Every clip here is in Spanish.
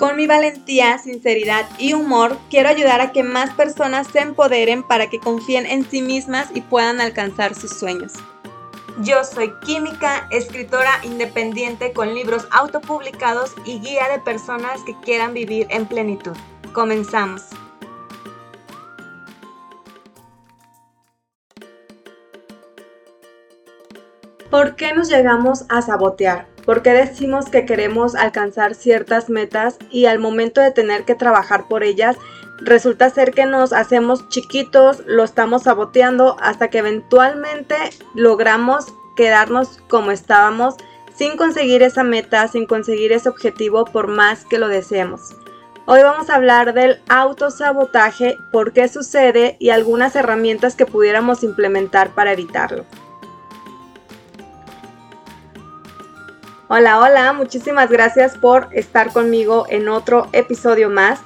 Con mi valentía, sinceridad y humor, quiero ayudar a que más personas se empoderen para que confíen en sí mismas y puedan alcanzar sus sueños. Yo soy química, escritora independiente con libros autopublicados y guía de personas que quieran vivir en plenitud. Comenzamos. ¿Por qué nos llegamos a sabotear? ¿Por qué decimos que queremos alcanzar ciertas metas y al momento de tener que trabajar por ellas resulta ser que nos hacemos chiquitos, lo estamos saboteando hasta que eventualmente logramos quedarnos como estábamos sin conseguir esa meta, sin conseguir ese objetivo por más que lo deseemos? Hoy vamos a hablar del autosabotaje, por qué sucede y algunas herramientas que pudiéramos implementar para evitarlo. Hola, hola, muchísimas gracias por estar conmigo en otro episodio más.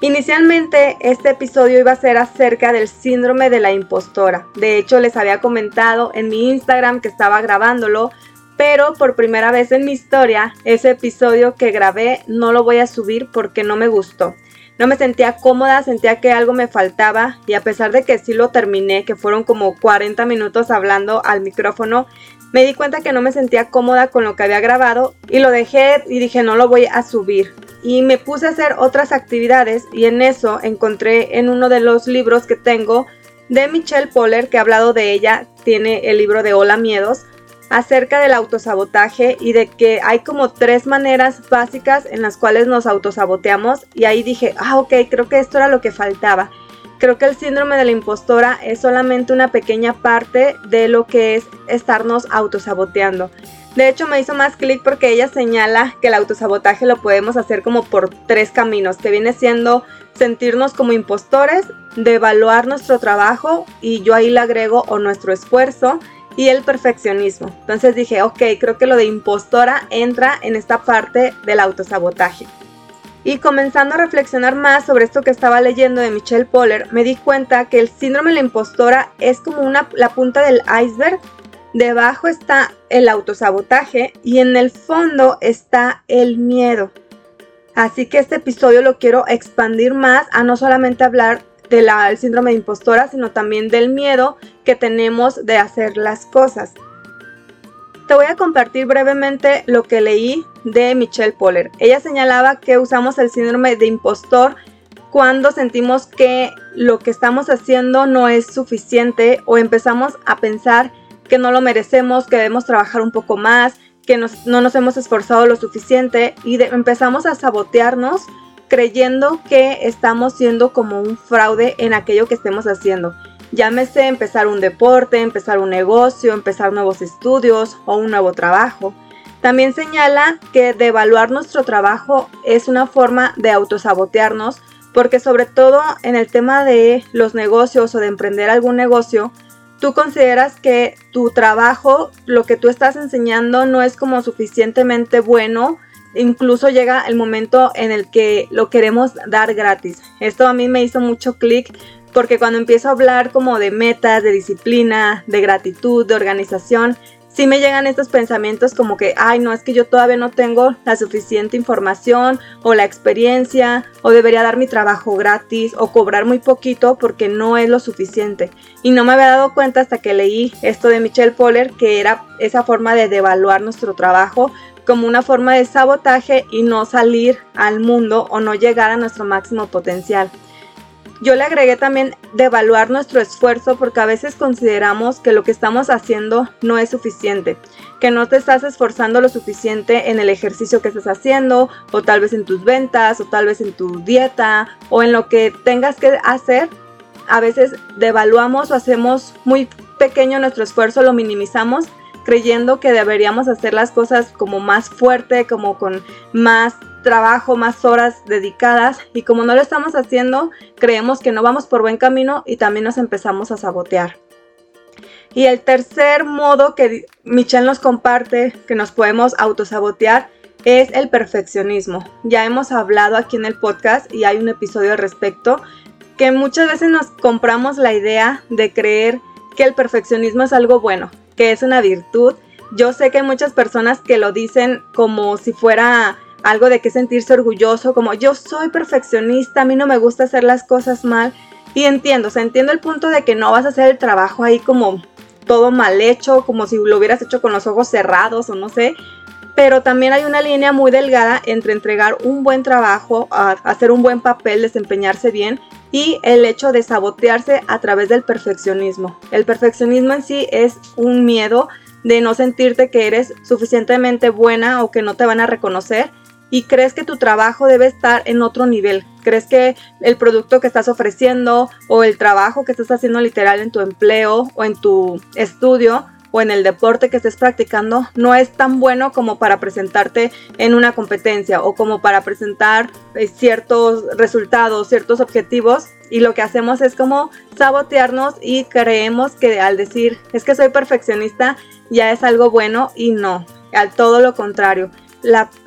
Inicialmente este episodio iba a ser acerca del síndrome de la impostora. De hecho les había comentado en mi Instagram que estaba grabándolo, pero por primera vez en mi historia ese episodio que grabé no lo voy a subir porque no me gustó. No me sentía cómoda, sentía que algo me faltaba y a pesar de que sí lo terminé, que fueron como 40 minutos hablando al micrófono, me di cuenta que no me sentía cómoda con lo que había grabado y lo dejé y dije no lo voy a subir. Y me puse a hacer otras actividades y en eso encontré en uno de los libros que tengo de Michelle Poller, que ha hablado de ella, tiene el libro de Hola Miedos, acerca del autosabotaje y de que hay como tres maneras básicas en las cuales nos autosaboteamos y ahí dije, ah, ok, creo que esto era lo que faltaba. Creo que el síndrome de la impostora es solamente una pequeña parte de lo que es estarnos autosaboteando. De hecho, me hizo más clic porque ella señala que el autosabotaje lo podemos hacer como por tres caminos, que viene siendo sentirnos como impostores, devaluar nuestro trabajo y yo ahí le agrego o nuestro esfuerzo y el perfeccionismo. Entonces dije, ok, creo que lo de impostora entra en esta parte del autosabotaje. Y comenzando a reflexionar más sobre esto que estaba leyendo de Michelle Poller, me di cuenta que el síndrome de la impostora es como la punta del iceberg. Debajo está el autosabotaje y en el fondo está el miedo. Así que este episodio lo quiero expandir más a no solamente hablar del síndrome de impostora, sino también del miedo que tenemos de hacer las cosas. Te voy a compartir brevemente lo que leí de Michelle Poller. Ella señalaba que usamos el síndrome de impostor cuando sentimos que lo que estamos haciendo no es suficiente o empezamos a pensar que no lo merecemos, que debemos trabajar un poco más, que no nos hemos esforzado lo suficiente y empezamos a sabotearnos creyendo que estamos siendo como un fraude en aquello que estemos haciendo. Llámese empezar un deporte, empezar un negocio, empezar nuevos estudios o un nuevo trabajo. También señala que devaluar nuestro trabajo es una forma de autosabotearnos porque sobre todo en el tema de los negocios o de emprender algún negocio, tú consideras que tu trabajo, lo que tú estás enseñando no es como suficientemente bueno, incluso llega el momento en el que lo queremos dar gratis. Esto a mí me hizo mucho clic porque cuando empiezo a hablar como de metas, de disciplina, de gratitud, de organización, sí me llegan estos pensamientos como que, ay, no, es que yo todavía no tengo la suficiente información o la experiencia, o debería dar mi trabajo gratis, o cobrar muy poquito porque no es lo suficiente. Y no me había dado cuenta hasta que leí esto de Michelle Poller, que era esa forma de devaluar nuestro trabajo como una forma de sabotaje y no salir al mundo o no llegar a nuestro máximo potencial. Yo le agregué también de evaluar nuestro esfuerzo porque a veces consideramos que lo que estamos haciendo no es suficiente, que no te estás esforzando lo suficiente en el ejercicio que estás haciendo o tal vez en tus ventas o tal vez en tu dieta o en lo que tengas que hacer. A veces devaluamos o hacemos muy pequeño nuestro esfuerzo, lo minimizamos creyendo que deberíamos hacer las cosas como más fuerte, como con más trabajo, más horas dedicadas y como no lo estamos haciendo, creemos que no vamos por buen camino y también nos empezamos a sabotear. Y el tercer modo que Michelle nos comparte que nos podemos autosabotear es el perfeccionismo. Ya hemos hablado aquí en el podcast y hay un episodio al respecto que muchas veces nos compramos la idea de creer que el perfeccionismo es algo bueno, que es una virtud. Yo sé que hay muchas personas que lo dicen como si fuera algo de que sentirse orgulloso, como yo soy perfeccionista, a mí no me gusta hacer las cosas mal. Y entiendo, o sea, entiendo el punto de que no vas a hacer el trabajo ahí como todo mal hecho, como si lo hubieras hecho con los ojos cerrados o no sé. Pero también hay una línea muy delgada entre entregar un buen trabajo, hacer un buen papel, desempeñarse bien y el hecho de sabotearse a través del perfeccionismo. El perfeccionismo en sí es un miedo de no sentirte que eres suficientemente buena o que no te van a reconocer y crees que tu trabajo debe estar en otro nivel. Crees que el producto que estás ofreciendo o el trabajo que estás haciendo literal en tu empleo o en tu estudio o en el deporte que estés practicando no es tan bueno como para presentarte en una competencia o como para presentar eh, ciertos resultados, ciertos objetivos y lo que hacemos es como sabotearnos y creemos que al decir es que soy perfeccionista ya es algo bueno y no, al todo lo contrario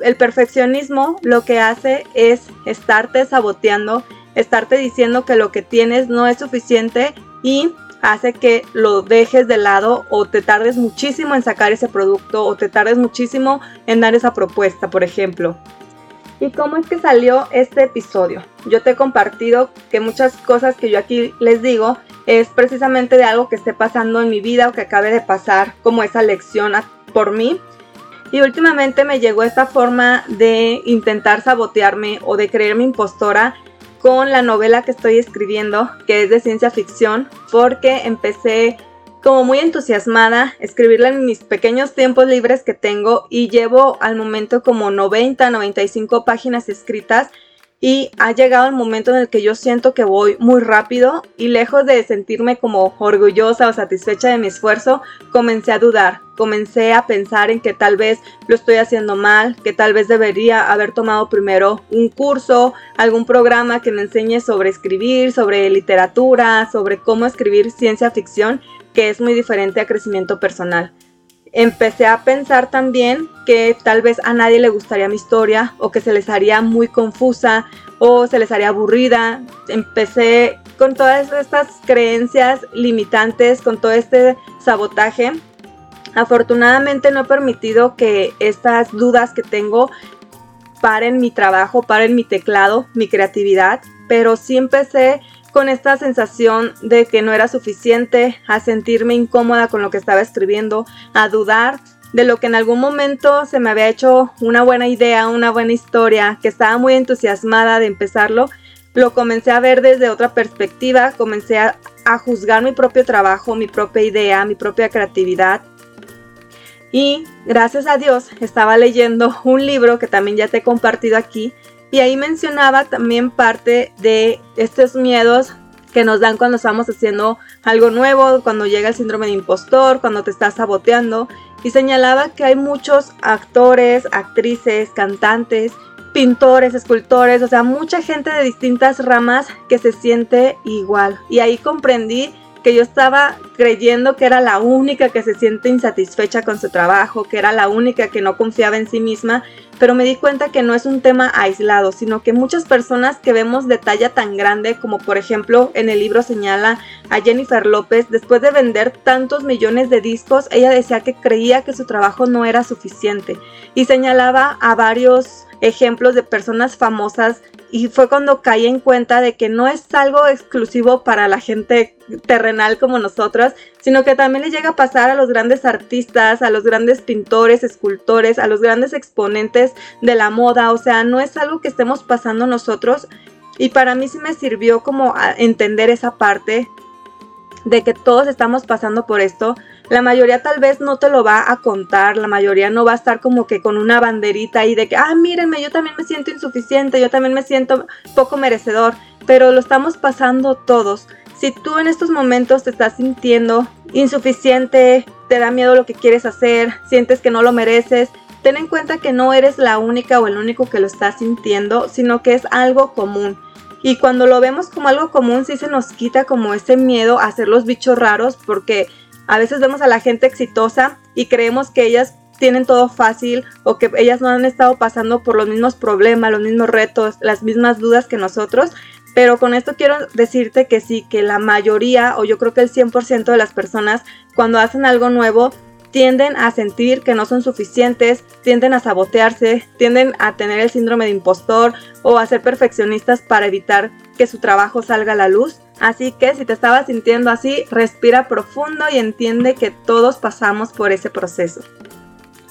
el perfeccionismo lo que hace es estarte saboteando, estarte diciendo que lo que tienes no es suficiente y hace que lo dejes de lado o te tardes muchísimo en sacar ese producto o te tardes muchísimo en dar esa propuesta, por ejemplo. ¿Y cómo es que salió este episodio? Yo te he compartido que muchas cosas que yo aquí les digo es precisamente de algo que esté pasando en mi vida o que acabe de pasar como esa lección por mí y últimamente me llegó esta forma de intentar sabotearme o de creerme impostora con la novela que estoy escribiendo, que es de ciencia ficción, porque empecé como muy entusiasmada escribirla en mis pequeños tiempos libres que tengo y llevo al momento como 90, 95 páginas escritas y ha llegado el momento en el que yo siento que voy muy rápido y lejos de sentirme como orgullosa o satisfecha de mi esfuerzo, comencé a dudar, comencé a pensar en que tal vez lo estoy haciendo mal, que tal vez debería haber tomado primero un curso, algún programa que me enseñe sobre escribir, sobre literatura, sobre cómo escribir ciencia ficción, que es muy diferente a crecimiento personal empecé a pensar también que tal vez a nadie le gustaría mi historia o que se les haría muy confusa o se les haría aburrida. Empecé con todas estas creencias limitantes, con todo este sabotaje. Afortunadamente no he permitido que estas dudas que tengo paren mi trabajo, paren mi teclado, mi creatividad, pero sí empecé con esta sensación de que no era suficiente, a sentirme incómoda con lo que estaba escribiendo, a dudar de lo que en algún momento se me había hecho una buena idea, una buena historia, que estaba muy entusiasmada de empezarlo, lo comencé a ver desde otra perspectiva, comencé a, juzgar mi propio trabajo, mi propia idea, mi propia creatividad. Y gracias a Dios estaba leyendo un libro que también ya te he compartido aquí, y ahí mencionaba también parte de estos miedos que nos dan cuando estamos haciendo algo nuevo, cuando llega el síndrome de impostor, cuando te estás saboteando. Y señalaba que hay muchos actores, actrices, cantantes, pintores, escultores, o sea, mucha gente de distintas ramas que se siente igual. Y ahí comprendí que yo estaba creyendo que era la única que se siente insatisfecha con su trabajo, que era la única que no confiaba en sí misma, pero me di cuenta que no es un tema aislado, sino que muchas personas que vemos de talla tan grande como por ejemplo en el libro señala a Jennifer López, después de vender tantos millones de discos, ella decía que creía que su trabajo no era suficiente y señalaba a varios ejemplos de personas famosas y fue cuando caí en cuenta de que no es algo exclusivo para la gente terrenal como nosotros, sino que también le llega a pasar a los grandes artistas, a los grandes pintores, escultores, a los grandes exponentes de la moda, o sea, no es algo que estemos pasando nosotros. Y para mí sí me sirvió como a entender esa parte de que todos estamos pasando por esto, la mayoría tal vez no te lo va a contar, la mayoría no va a estar como que con una banderita ahí de que, ah, mírenme, yo también me siento insuficiente, yo también me siento poco merecedor, pero lo estamos pasando todos. Si tú en estos momentos te estás sintiendo insuficiente, te da miedo lo que quieres hacer, sientes que no lo mereces, ten en cuenta que no eres la única o el único que lo está sintiendo, sino que es algo común. Y cuando lo vemos como algo común, sí se nos quita como ese miedo a ser los bichos raros, porque a veces vemos a la gente exitosa y creemos que ellas tienen todo fácil o que ellas no han estado pasando por los mismos problemas, los mismos retos, las mismas dudas que nosotros. Pero con esto quiero decirte que sí, que la mayoría o yo creo que el 100% de las personas cuando hacen algo nuevo tienden a sentir que no son suficientes, tienden a sabotearse, tienden a tener el síndrome de impostor o a ser perfeccionistas para evitar que su trabajo salga a la luz. Así que si te estabas sintiendo así, respira profundo y entiende que todos pasamos por ese proceso.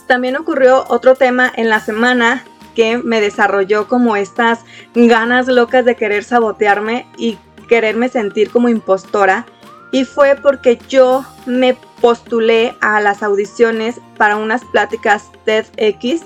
También ocurrió otro tema en la semana que me desarrolló como estas ganas locas de querer sabotearme y quererme sentir como impostora. Y fue porque yo me postulé a las audiciones para unas pláticas TEDx,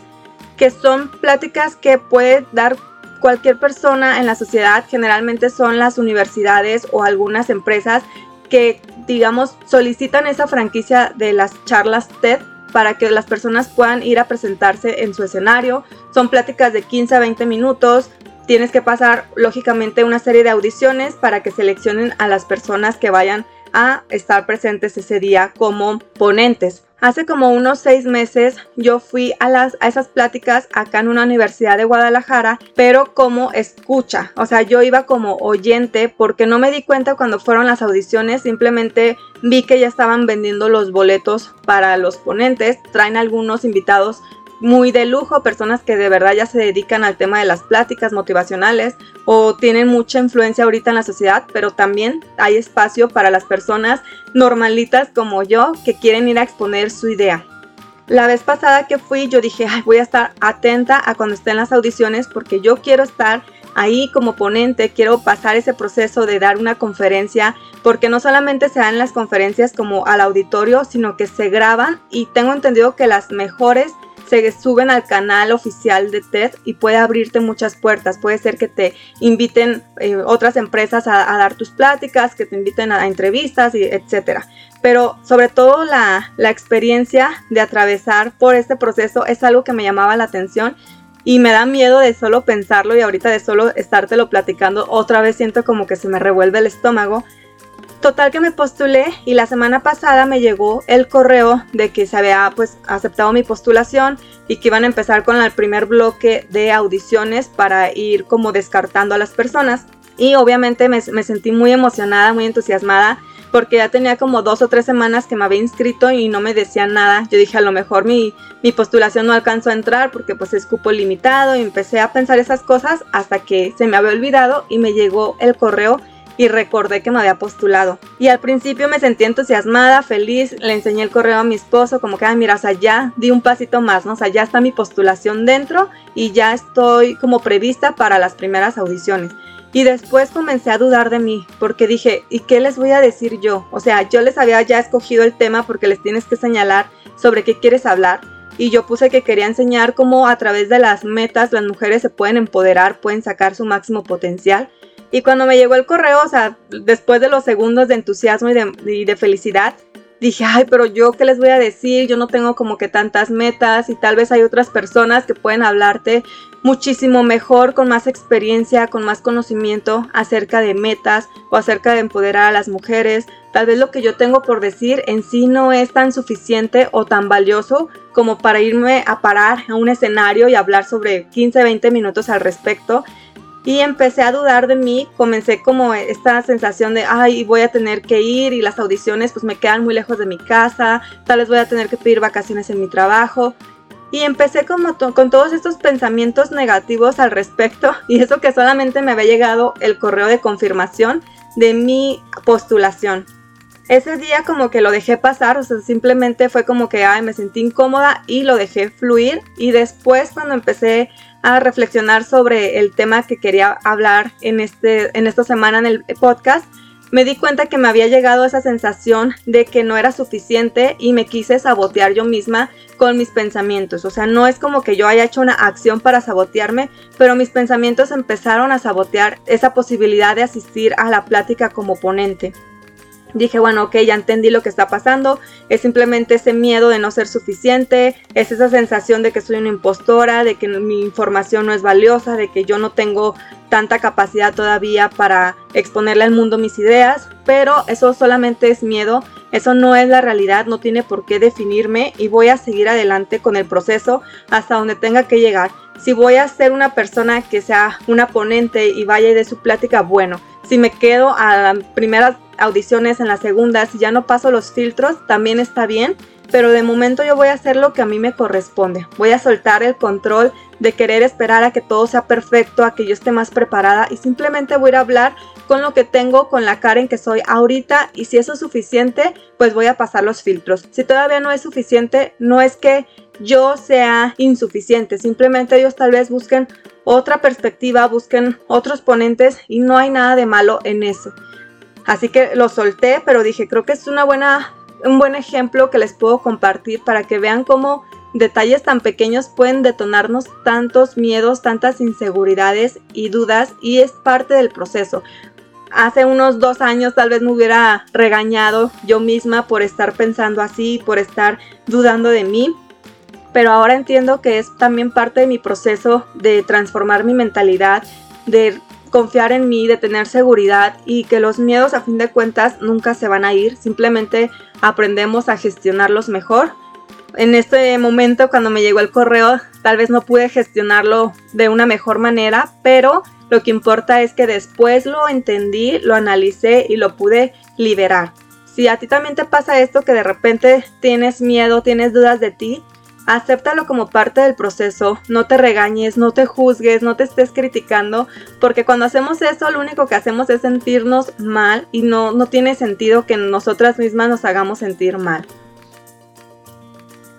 que son pláticas que puede dar cualquier persona en la sociedad, generalmente son las universidades o algunas empresas que, digamos, solicitan esa franquicia de las charlas TED para que las personas puedan ir a presentarse en su escenario. Son pláticas de 15 a 20 minutos. Tienes que pasar lógicamente una serie de audiciones para que seleccionen a las personas que vayan a estar presentes ese día como ponentes. Hace como unos seis meses yo fui a, las, a esas pláticas acá en una universidad de Guadalajara, pero como escucha, o sea, yo iba como oyente porque no me di cuenta cuando fueron las audiciones, simplemente vi que ya estaban vendiendo los boletos para los ponentes, traen algunos invitados muy de lujo, personas que de verdad ya se dedican al tema de las pláticas motivacionales o tienen mucha influencia ahorita en la sociedad, pero también hay espacio para las personas normalitas como yo que quieren ir a exponer su idea. La vez pasada que fui yo dije, voy a estar atenta a cuando estén las audiciones porque yo quiero estar ahí como ponente, quiero pasar ese proceso de dar una conferencia, porque no solamente se dan las conferencias como al auditorio, sino que se graban y tengo entendido que las mejores se suben al canal oficial de TED y puede abrirte muchas puertas. Puede ser que te inviten eh, otras empresas a, dar tus pláticas, que te inviten a, entrevistas, y etcétera. Pero sobre todo la, la experiencia de atravesar por este proceso es algo que me llamaba la atención y me da miedo de solo pensarlo y ahorita de solo estártelo platicando otra vez siento como que se me revuelve el estómago Total que me postulé y la semana pasada me llegó el correo de que se había pues aceptado mi postulación y que iban a empezar con el primer bloque de audiciones para ir como descartando a las personas. Y obviamente me, sentí muy emocionada, muy entusiasmada porque ya tenía como dos o tres semanas que me había inscrito y no me decían nada. Yo dije a lo mejor mi, mi postulación no alcanzó a entrar porque pues es cupo limitado y empecé a pensar esas cosas hasta que se me había olvidado y me llegó el correo y recordé que me había postulado. Y al principio me sentí entusiasmada, feliz, le enseñé el correo a mi esposo, como que, ay, mira, o sea, ya di un pasito más, ¿no? O sea, ya está mi postulación dentro y ya estoy como prevista para las primeras audiciones. Y después comencé a dudar de mí, porque dije, ¿y qué les voy a decir yo? O sea, yo les había ya escogido el tema porque les tienes que señalar sobre qué quieres hablar. Y yo puse que quería enseñar cómo a través de las metas las mujeres se pueden empoderar, pueden sacar su máximo potencial. Y cuando me llegó el correo, o sea, después de los segundos de entusiasmo y de, felicidad, dije, ay, pero yo qué les voy a decir, yo no tengo como que tantas metas y tal vez hay otras personas que pueden hablarte muchísimo mejor, con más experiencia, con más conocimiento acerca de metas o acerca de empoderar a las mujeres. Tal vez lo que yo tengo por decir en sí no es tan suficiente o tan valioso como para irme a parar a un escenario y hablar sobre 15, 20 minutos al respecto y empecé a dudar de mí, comencé como esta sensación de, ay, voy a tener que ir y las audiciones pues me quedan muy lejos de mi casa, tal vez voy a tener que pedir vacaciones en mi trabajo. Y empecé como con todos estos pensamientos negativos al respecto y eso que solamente me había llegado el correo de confirmación de mi postulación. Ese día como que lo dejé pasar, o sea, simplemente fue como que, ay, me sentí incómoda y lo dejé fluir y después cuando empecé a reflexionar sobre el tema que quería hablar en, este, en esta semana en el podcast, me di cuenta que me había llegado esa sensación de que no era suficiente y me quise sabotear yo misma con mis pensamientos. O sea, no es como que yo haya hecho una acción para sabotearme, pero mis pensamientos empezaron a sabotear esa posibilidad de asistir a la plática como ponente. Dije, bueno, ok, ya entendí lo que está pasando, es simplemente ese miedo de no ser suficiente, es esa sensación de que soy una impostora, de que mi información no es valiosa, de que yo no tengo tanta capacidad todavía para exponerle al mundo mis ideas, pero eso solamente es miedo, eso no es la realidad, no tiene por qué definirme y voy a seguir adelante con el proceso hasta donde tenga que llegar. Si voy a ser una persona que sea una ponente y vaya de su plática, bueno, si me quedo a las primeras audiciones, en las segundas, si ya no paso los filtros, también está bien. Pero de momento yo voy a hacer lo que a mí me corresponde. Voy a soltar el control de querer esperar a que todo sea perfecto, a que yo esté más preparada y simplemente voy a hablar con lo que tengo, con la cara en que soy ahorita y si eso es suficiente, pues voy a pasar los filtros. Si todavía no es suficiente, no es que yo sea insuficiente, simplemente ellos tal vez busquen otra perspectiva, busquen otros ponentes y no hay nada de malo en eso. Así que lo solté, pero dije, creo que es una buena, un buen ejemplo que les puedo compartir para que vean cómo detalles tan pequeños pueden detonarnos tantos miedos, tantas inseguridades y dudas y es parte del proceso. Hace unos dos años tal vez me hubiera regañado yo misma por estar pensando así, por estar dudando de mí, pero ahora entiendo que es también parte de mi proceso de transformar mi mentalidad, de confiar en mí, de tener seguridad y que los miedos a fin de cuentas nunca se van a ir, simplemente aprendemos a gestionarlos mejor. En este momento cuando me llegó el correo tal vez no pude gestionarlo de una mejor manera, pero lo que importa es que después lo entendí, lo analicé y lo pude liberar. Si a ti también te pasa esto que de repente tienes miedo, tienes dudas de ti, acéptalo como parte del proceso, no te regañes, no te juzgues, no te estés criticando, porque cuando hacemos eso lo único que hacemos es sentirnos mal y no, no tiene sentido que nosotras mismas nos hagamos sentir mal.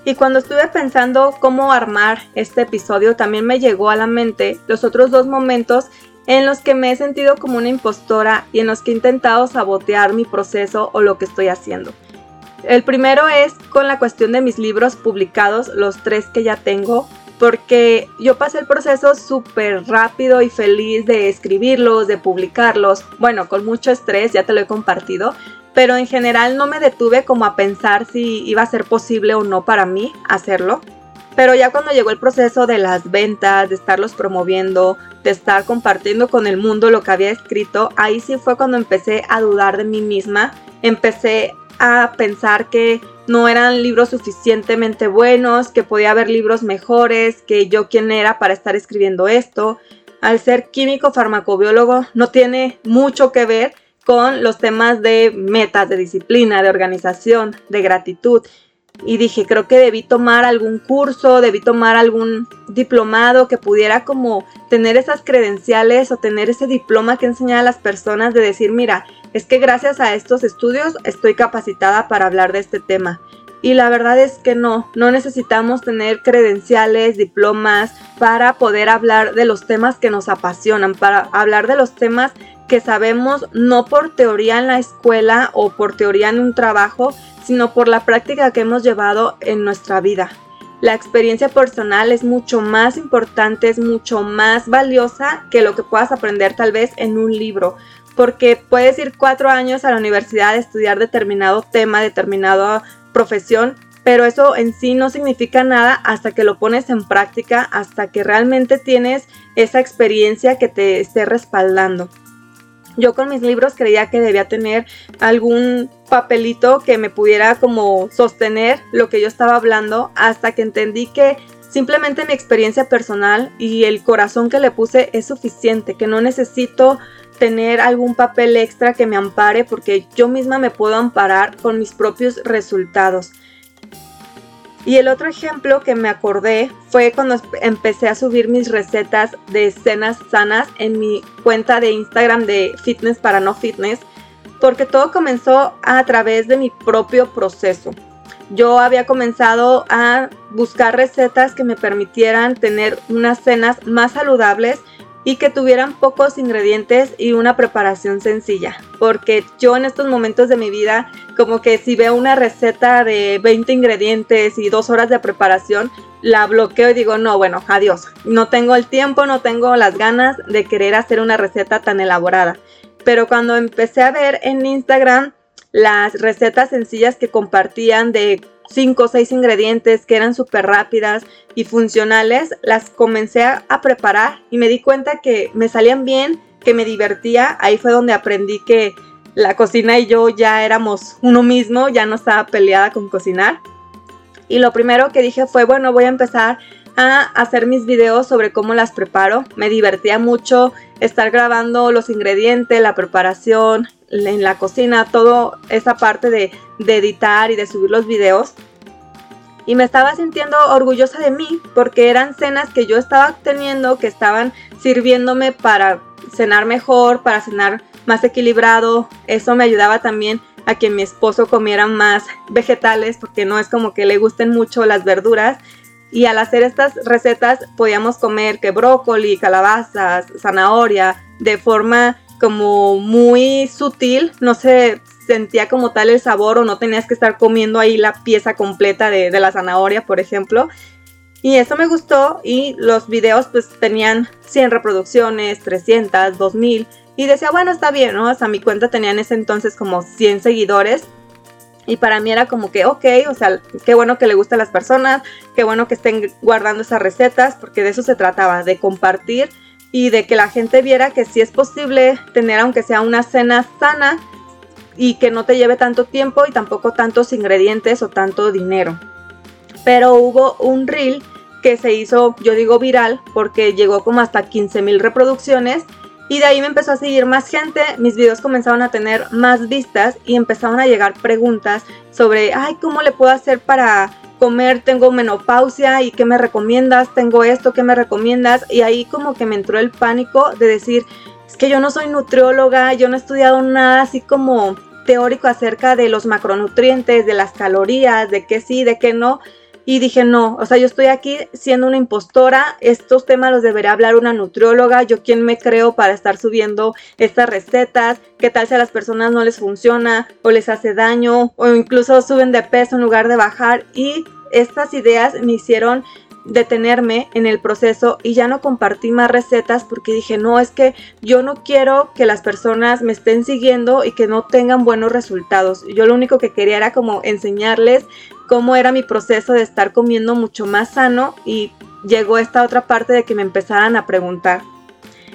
Y cuando estuve pensando cómo armar este episodio, también me llegó a la mente los otros dos momentos en los que me he sentido como una impostora y en los que he intentado sabotear mi proceso o lo que estoy haciendo. El primero es con la cuestión de mis libros publicados, los tres que ya tengo, porque yo pasé el proceso súper rápido y feliz de escribirlos, de publicarlos, bueno, con mucho estrés, ya te lo he compartido, pero en general no me detuve como a pensar si iba a ser posible o no para mí hacerlo. Pero ya cuando llegó el proceso de las ventas, de estarlos promoviendo, de estar compartiendo con el mundo lo que había escrito, ahí sí fue cuando empecé a dudar de mí misma, empecé a pensar que no eran libros suficientemente buenos, que podía haber libros mejores, que yo quién era para estar escribiendo esto. Al ser químico farmacobiólogo no tiene mucho que ver con los temas de metas, de disciplina, de organización, de gratitud. Y dije, creo que debí tomar algún curso, debí tomar algún diplomado que pudiera como tener esas credenciales o tener ese diploma que enseñar a las personas de decir, mira, es que gracias a estos estudios estoy capacitada para hablar de este tema. Y la verdad es que no, no necesitamos tener credenciales, diplomas para poder hablar de los temas que nos apasionan, para hablar de los temas que sabemos no por teoría en la escuela o por teoría en un trabajo, sino por la práctica que hemos llevado en nuestra vida. La experiencia personal es mucho más importante, es mucho más valiosa que lo que puedas aprender tal vez en un libro porque puedes ir cuatro años a la universidad a estudiar determinado tema, determinada profesión, pero eso en sí no significa nada hasta que lo pones en práctica, hasta que realmente tienes esa experiencia que te esté respaldando. Yo con mis libros creía que debía tener algún papelito que me pudiera como sostener lo que yo estaba hablando hasta que entendí que simplemente mi experiencia personal y el corazón que le puse es suficiente, que no necesito tener algún papel extra que me ampare porque yo misma me puedo amparar con mis propios resultados. Y el otro ejemplo que me acordé fue cuando empecé a subir mis recetas de cenas sanas en mi cuenta de Instagram de Fitness para No Fitness, porque todo comenzó a través de mi propio proceso. Yo había comenzado a buscar recetas que me permitieran tener unas cenas más saludables y que tuvieran pocos ingredientes y una preparación sencilla. Porque yo en estos momentos de mi vida, como que si veo una receta de 20 ingredientes y dos horas de preparación, la bloqueo y digo, no, bueno, adiós. No tengo el tiempo, no tengo las ganas de querer hacer una receta tan elaborada. Pero cuando empecé a ver en Instagram las recetas sencillas que compartían de 5 o 6 ingredientes que eran súper rápidas y funcionales, las comencé a preparar y me di cuenta que me salían bien, que me divertía. Ahí fue donde aprendí que la cocina y yo ya éramos uno mismo, ya no estaba peleada con cocinar. Y lo primero que dije fue, bueno, voy a empezar a hacer mis videos sobre cómo las preparo. Me divertía mucho estar grabando los ingredientes, la preparación, en la cocina, toda esa parte de, de editar y de subir los videos. Y me estaba sintiendo orgullosa de mí porque eran cenas que yo estaba teniendo, que estaban sirviéndome para cenar mejor, para cenar más equilibrado. Eso me ayudaba también a que mi esposo comiera más vegetales porque no es como que le gusten mucho las verduras. Y al hacer estas recetas podíamos comer que brócoli, calabazas, zanahoria, de forma como muy sutil, no se sentía como tal el sabor o no tenías que estar comiendo ahí la pieza completa de, de la zanahoria, por ejemplo. Y eso me gustó y los videos pues tenían 100 reproducciones, 300, 2000 y decía, bueno, está bien, ¿no? Hasta mi cuenta tenía en ese entonces como 100 seguidores. Y para mí era como que, ok, o sea, qué bueno que le gusta las personas, qué bueno que estén guardando esas recetas, porque de eso se trataba, de compartir y de que la gente viera que sí es posible tener, aunque sea una cena sana y que no te lleve tanto tiempo y tampoco tantos ingredientes o tanto dinero. Pero hubo un reel que se hizo, yo digo viral, porque llegó como hasta 15 mil reproducciones y de ahí me empezó a seguir más gente, mis videos comenzaron a tener más vistas y empezaron a llegar preguntas sobre, ay, ¿cómo le puedo hacer para comer? Tengo menopausia y ¿qué me recomiendas? Tengo esto, ¿qué me recomiendas? Y ahí como que me entró el pánico de decir, es que yo no soy nutrióloga, yo no he estudiado nada así como teórico acerca de los macronutrientes, de las calorías, de qué sí, de qué no. Y dije, no, o sea, yo estoy aquí siendo una impostora, estos temas los debería hablar una nutrióloga, yo quién me creo para estar subiendo estas recetas, qué tal si a las personas no les funciona o les hace daño o incluso suben de peso en lugar de bajar. Y estas ideas me hicieron detenerme en el proceso y ya no compartí más recetas porque dije, no, es que yo no quiero que las personas me estén siguiendo y que no tengan buenos resultados. Yo lo único que quería era como enseñarles cómo era mi proceso de estar comiendo mucho más sano y llegó esta otra parte de que me empezaran a preguntar.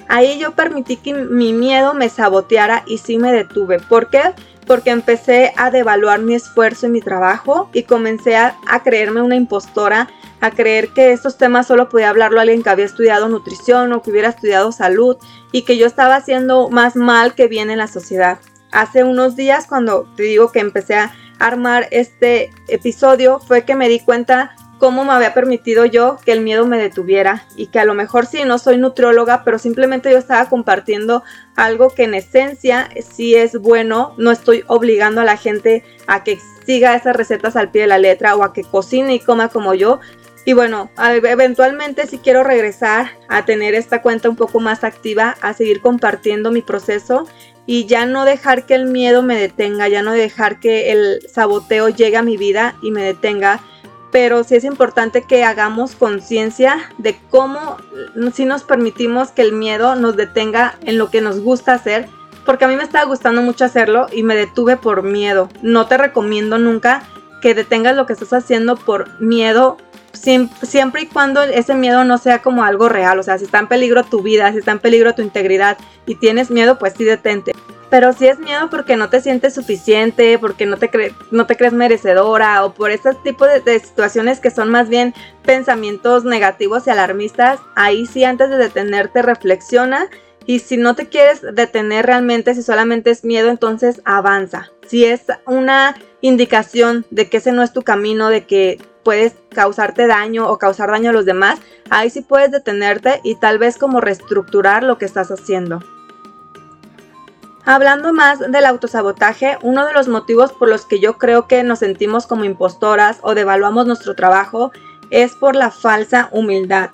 Ahí yo permití que mi miedo me saboteara y sí me detuve. ¿Por qué? Porque empecé a devaluar mi esfuerzo y mi trabajo y comencé a, creerme una impostora, a creer que estos temas solo podía hablarlo alguien que había estudiado nutrición o que hubiera estudiado salud y que yo estaba haciendo más mal que bien en la sociedad. Hace unos días cuando te digo que empecé a armar este episodio fue que me di cuenta cómo me había permitido yo que el miedo me detuviera y que a lo mejor sí, no soy nutrióloga, pero simplemente yo estaba compartiendo algo que en esencia sí es bueno, no estoy obligando a la gente a que siga esas recetas al pie de la letra o a que cocine y coma como yo. Y bueno, eventualmente si quiero regresar a tener esta cuenta un poco más activa, a seguir compartiendo mi proceso y ya no dejar que el miedo me detenga, ya no dejar que el saboteo llegue a mi vida y me detenga. Pero sí es importante que hagamos conciencia de cómo si nos permitimos que el miedo nos detenga en lo que nos gusta hacer. Porque a mí me estaba gustando mucho hacerlo y me detuve por miedo. No te recomiendo nunca que detengas lo que estás haciendo por miedo siempre y cuando ese miedo no sea como algo real, o sea, si está en peligro tu vida, si está en peligro tu integridad y tienes miedo, pues sí detente. Pero si es miedo porque no te sientes suficiente, porque no te, no te crees merecedora o por este tipo de, de situaciones que son más bien pensamientos negativos y alarmistas, ahí sí antes de detenerte reflexiona y si no te quieres detener realmente, si solamente es miedo, entonces avanza. Si es una indicación de que ese no es tu camino, de que puedes causarte daño o causar daño a los demás, ahí sí puedes detenerte y tal vez como reestructurar lo que estás haciendo. Hablando más del autosabotaje, uno de los motivos por los que yo creo que nos sentimos como impostoras o devaluamos nuestro trabajo es por la falsa humildad.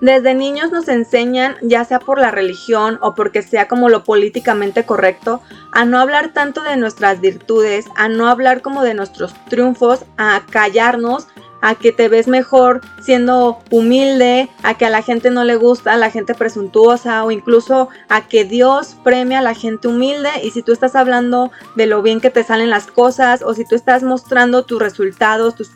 Desde niños nos enseñan, ya sea por la religión o porque sea como lo políticamente correcto, a no hablar tanto de nuestras virtudes, a no hablar como de nuestros triunfos, a callarnos a que te ves mejor siendo humilde, a que a la gente no le gusta, a la gente presuntuosa o incluso a que Dios premia a la gente humilde y si tú estás hablando de lo bien que te salen las cosas o si tú estás mostrando tus resultados, tus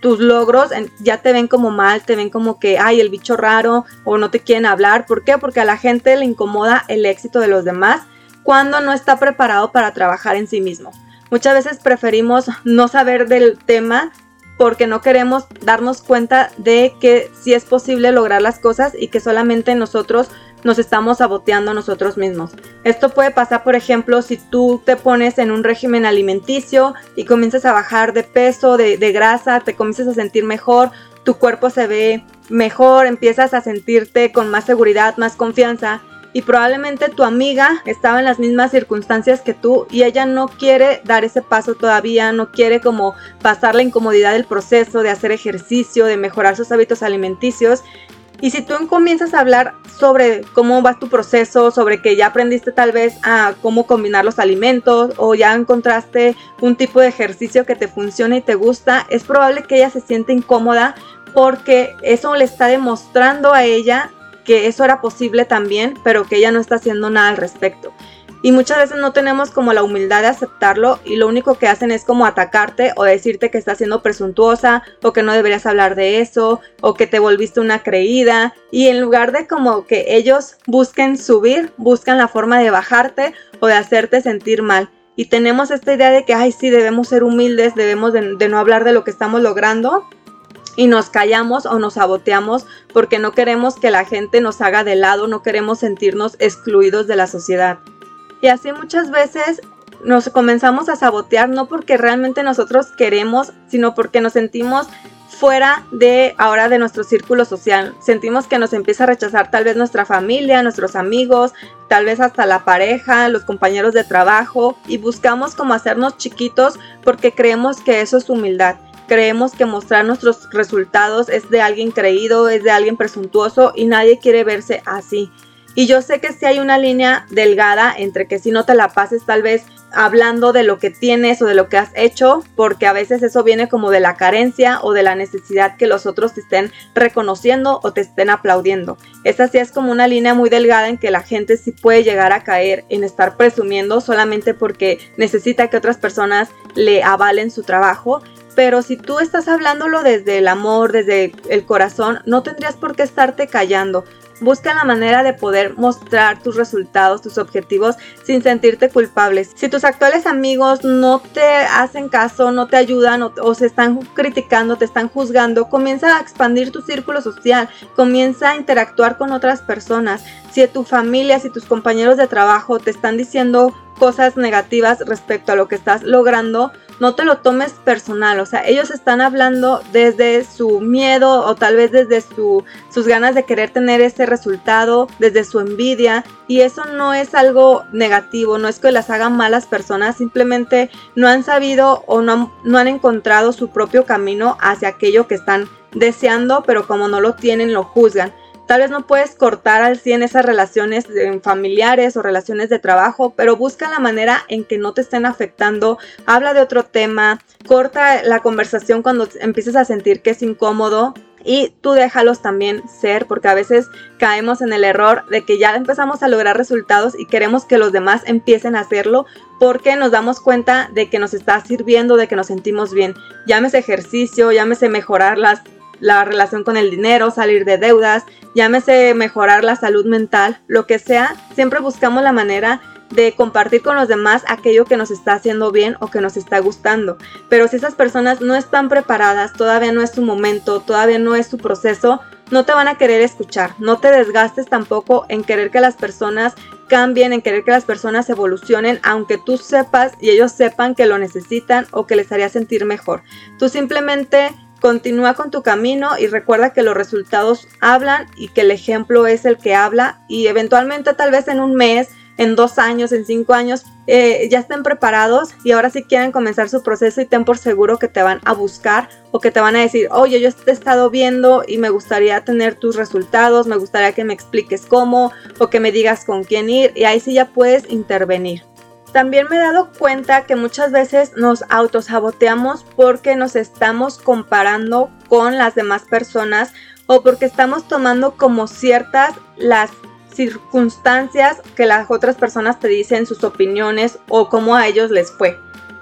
tus logros ya te ven como mal, te ven como que, ay, el bicho raro o no te quieren hablar. ¿Por qué? Porque a la gente le incomoda el éxito de los demás cuando no está preparado para trabajar en sí mismo. Muchas veces preferimos no saber del tema porque no queremos darnos cuenta de que sí es posible lograr las cosas y que solamente nosotros nos estamos saboteando nosotros mismos. Esto puede pasar, por ejemplo, si tú te pones en un régimen alimenticio y comienzas a bajar de peso, de, grasa, te comienzas a sentir mejor, tu cuerpo se ve mejor, empiezas a sentirte con más seguridad, más confianza y probablemente tu amiga estaba en las mismas circunstancias que tú y ella no quiere dar ese paso todavía, no quiere como pasar la incomodidad del proceso de hacer ejercicio, de mejorar sus hábitos alimenticios. Y si tú comienzas a hablar sobre cómo va tu proceso, sobre que ya aprendiste tal vez a cómo combinar los alimentos o ya encontraste un tipo de ejercicio que te funciona y te gusta, es probable que ella se siente incómoda porque eso le está demostrando a ella que eso era posible también, pero que ella no está haciendo nada al respecto. Y muchas veces no tenemos como la humildad de aceptarlo y lo único que hacen es como atacarte o decirte que estás siendo presuntuosa o que no deberías hablar de eso o que te volviste una creída y en lugar de como que ellos busquen subir, buscan la forma de bajarte o de hacerte sentir mal. Y tenemos esta idea de que, ay, sí, debemos ser humildes, debemos de, de no hablar de lo que estamos logrando y nos callamos o nos saboteamos porque no queremos que la gente nos haga de lado, no queremos sentirnos excluidos de la sociedad. Y así muchas veces nos comenzamos a sabotear no porque realmente nosotros queremos, sino porque nos sentimos fuera de ahora de nuestro círculo social. Sentimos que nos empieza a rechazar tal vez nuestra familia, nuestros amigos, tal vez hasta la pareja, los compañeros de trabajo y buscamos como hacernos chiquitos porque creemos que eso es humildad. Creemos que mostrar nuestros resultados es de alguien creído, es de alguien presuntuoso y nadie quiere verse así. Y yo sé que si hay una línea delgada entre que si no te la pases tal vez hablando de lo que tienes o de lo que has hecho, porque a veces eso viene como de la carencia o de la necesidad que los otros te estén reconociendo o te estén aplaudiendo. Esa sí es como una línea muy delgada en que la gente sí puede llegar a caer en estar presumiendo solamente porque necesita que otras personas le avalen su trabajo pero si tú estás hablándolo desde el amor, desde el corazón, no tendrías por qué estarte callando. Busca la manera de poder mostrar tus resultados, tus objetivos sin sentirte culpables. Si tus actuales amigos no te hacen caso, no te ayudan o, se están criticando, te están juzgando, comienza a expandir tu círculo social, comienza a interactuar con otras personas. Si tu familia, si tus compañeros de trabajo te están diciendo cosas negativas respecto a lo que estás logrando, no te lo tomes personal, o sea, ellos están hablando desde su miedo o tal vez desde su, sus ganas de querer tener ese resultado, desde su envidia, y eso no es algo negativo, no es que las hagan malas personas, simplemente no han sabido o no, no han encontrado su propio camino hacia aquello que están deseando, pero como no lo tienen, lo juzgan. Tal vez no puedes cortar al 100 esas relaciones familiares o relaciones de trabajo, pero busca la manera en que no te estén afectando. Habla de otro tema, corta la conversación cuando empieces a sentir que es incómodo y tú déjalos también ser, porque a veces caemos en el error de que ya empezamos a lograr resultados y queremos que los demás empiecen a hacerlo porque nos damos cuenta de que nos está sirviendo, de que nos sentimos bien. Llámese ejercicio, llámese mejorar las la relación con el dinero, salir de deudas, llámese mejorar la salud mental, lo que sea, siempre buscamos la manera de compartir con los demás aquello que nos está haciendo bien o que nos está gustando. Pero si esas personas no están preparadas, todavía no es su momento, todavía no es su proceso, no te van a querer escuchar. No te desgastes tampoco en querer que las personas cambien, en querer que las personas evolucionen, aunque tú sepas y ellos sepan que lo necesitan o que les haría sentir mejor. Tú simplemente Continúa con tu camino y recuerda que los resultados hablan y que el ejemplo es el que habla y eventualmente tal vez en un mes, en dos años, en cinco años, eh, ya estén preparados y ahora sí quieren comenzar su proceso y ten por seguro que te van a buscar o que te van a decir, oye, yo te he estado viendo y me gustaría tener tus resultados, me gustaría que me expliques cómo o que me digas con quién ir y ahí sí ya puedes intervenir. También me he dado cuenta que muchas veces nos autosaboteamos porque nos estamos comparando con las demás personas o porque estamos tomando como ciertas las circunstancias que las otras personas te dicen, sus opiniones o cómo a ellos les fue.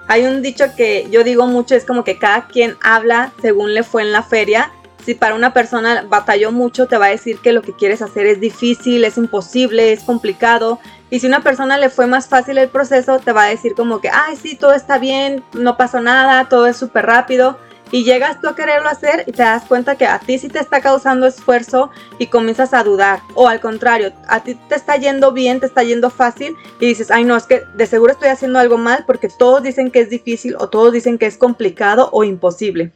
Hay un dicho que yo digo mucho, es como que cada quien habla según le fue en la feria. Si para una persona batalló mucho, te va a decir que lo que quieres hacer es difícil, es imposible, es complicado. Y si una persona le fue más fácil el proceso, te va a decir como que, ay, sí, todo está bien, no pasó nada, todo es súper rápido y llegas tú a quererlo hacer y te das cuenta que a ti sí te está causando esfuerzo y comienzas a dudar. O al contrario, a ti te está yendo bien, te está yendo fácil y dices, ay no, es que de seguro estoy haciendo algo mal porque todos dicen que es difícil o todos dicen que es complicado o imposible.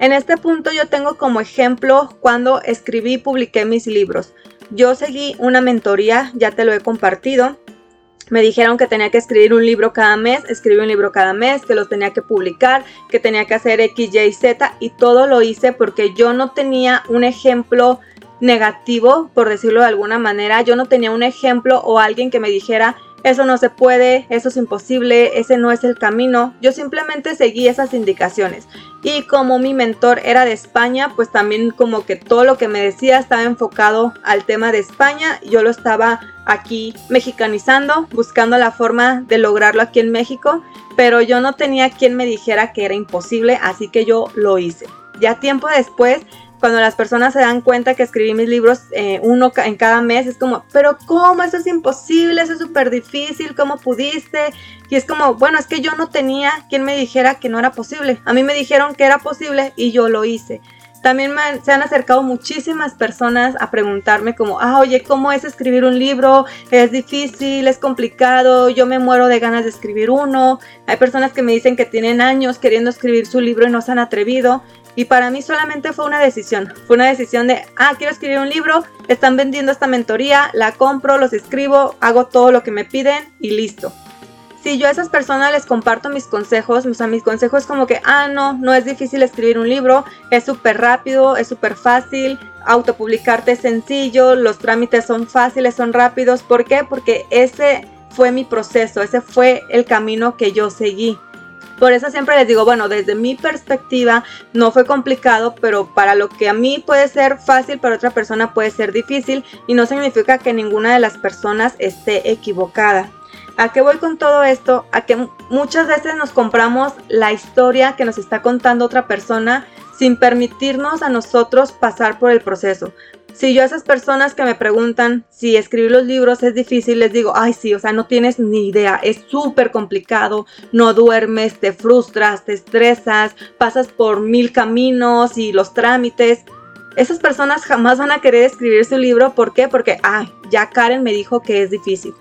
En este punto yo tengo como ejemplo cuando escribí y publiqué mis libros. Yo seguí una mentoría, ya te lo he compartido, me dijeron que tenía que escribir un libro cada mes, escribí un libro cada mes, que los tenía que publicar, que tenía que hacer X, Y, Z y todo lo hice porque yo no tenía un ejemplo negativo, por decirlo de alguna manera, yo no tenía un ejemplo o alguien que me dijera, eso no se puede, eso es imposible, ese no es el camino. Yo simplemente seguí esas indicaciones. Y como mi mentor era de España, pues también como que todo lo que me decía estaba enfocado al tema de España. Yo lo estaba aquí mexicanizando, buscando la forma de lograrlo aquí en México, pero yo no tenía quien me dijera que era imposible, así que yo lo hice. Ya tiempo después cuando las personas se dan cuenta que escribí mis libros eh, uno en cada mes, es como, pero ¿cómo? Eso es imposible, eso es súper difícil, ¿cómo pudiste? Y es como, bueno, es que yo no tenía quien me dijera que no era posible. A mí me dijeron que era posible y yo lo hice. También se han acercado muchísimas personas a preguntarme como, ah, oye, ¿cómo es escribir un libro? Es difícil, es complicado, yo me muero de ganas de escribir uno. Hay personas que me dicen que tienen años queriendo escribir su libro y no se han atrevido. Y para mí solamente fue una decisión. Fue una decisión de, ah, quiero escribir un libro, están vendiendo esta mentoría, la compro, los escribo, hago todo lo que me piden y listo. Si yo a esas personas les comparto mis consejos, o sea, mis consejos como que, ah, no, no es difícil escribir un libro, es súper rápido, es súper fácil, autopublicarte es sencillo, los trámites son fáciles, son rápidos. ¿Por qué? Porque ese fue mi proceso, ese fue el camino que yo seguí. Por eso siempre les digo, bueno, desde mi perspectiva no fue complicado, pero para lo que a mí puede ser fácil, para otra persona puede ser difícil y no significa que ninguna de las personas esté equivocada. ¿A qué voy con todo esto? A que muchas veces nos compramos la historia que nos está contando otra persona sin permitirnos a nosotros pasar por el proceso. Si yo a esas personas que me preguntan si escribir los libros es difícil, les digo, ay sí, o sea, no tienes ni idea, es súper complicado, no duermes, te frustras, te estresas, pasas por mil caminos y los trámites. Esas personas jamás van a querer escribir su libro, ¿por qué? Porque, ay, ya Karen me dijo que es difícil.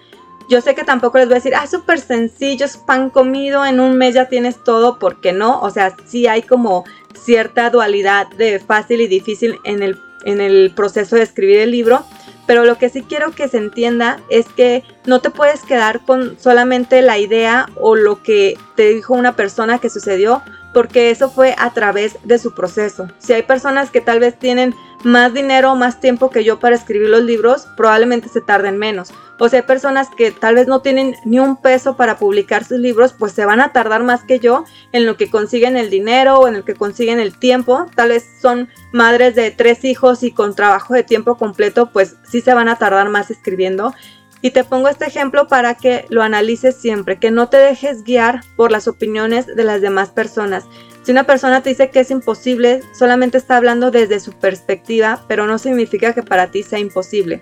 Yo sé que tampoco les voy a decir, ah, súper sencillo, es pan comido, en un mes ya tienes todo, porque no, o sea, sí hay como cierta dualidad de fácil y difícil en el en el proceso de escribir el libro, pero lo que sí quiero que se entienda es que no te puedes quedar con solamente la idea o lo que te dijo una persona que sucedió, porque eso fue a través de su proceso. Si hay personas que tal vez tienen más dinero o más tiempo que yo para escribir los libros, probablemente se tarden menos. O sea, hay personas que tal vez no tienen ni un peso para publicar sus libros, pues se van a tardar más que yo en lo que consiguen el dinero o en el que consiguen el tiempo. Tal vez son madres de tres hijos y con trabajo de tiempo completo, pues sí se van a tardar más escribiendo. Y te pongo este ejemplo para que lo analices siempre, que no te dejes guiar por las opiniones de las demás personas. Si una persona te dice que es imposible, solamente está hablando desde su perspectiva, pero no significa que para ti sea imposible.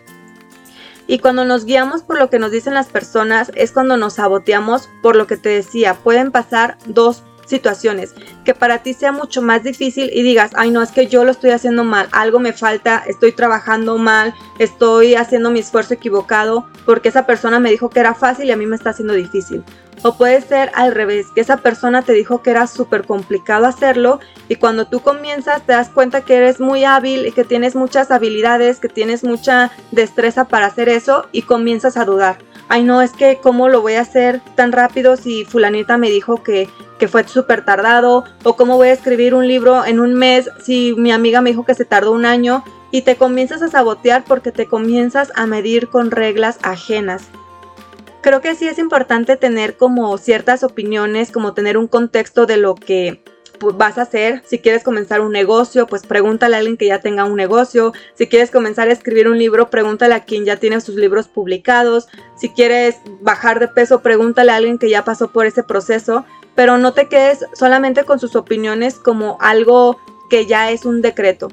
Y cuando nos guiamos por lo que nos dicen las personas es cuando nos saboteamos por lo que te decía. Pueden pasar dos situaciones que para ti sea mucho más difícil y digas, ay no, es que yo lo estoy haciendo mal, algo me falta, estoy trabajando mal, estoy haciendo mi esfuerzo equivocado porque esa persona me dijo que era fácil y a mí me está haciendo difícil. O puede ser al revés, que esa persona te dijo que era súper complicado hacerlo y cuando tú comienzas te das cuenta que eres muy hábil y que tienes muchas habilidades, que tienes mucha destreza para hacer eso y comienzas a dudar. Ay no, es que cómo lo voy a hacer tan rápido si fulanita me dijo que, que fue súper tardado o cómo voy a escribir un libro en un mes si mi amiga me dijo que se tardó un año y te comienzas a sabotear porque te comienzas a medir con reglas ajenas. creo que sí es importante tener como ciertas opiniones, como tener un contexto de lo que vas a hacer. Si quieres comenzar un negocio, pues pregúntale a alguien que ya tenga un negocio. Si quieres comenzar a escribir un libro, pregúntale a quien ya tiene sus libros publicados. Si quieres bajar de peso, pregúntale a alguien que ya pasó por ese proceso. Pero no te quedes solamente con sus opiniones como algo que ya es un decreto.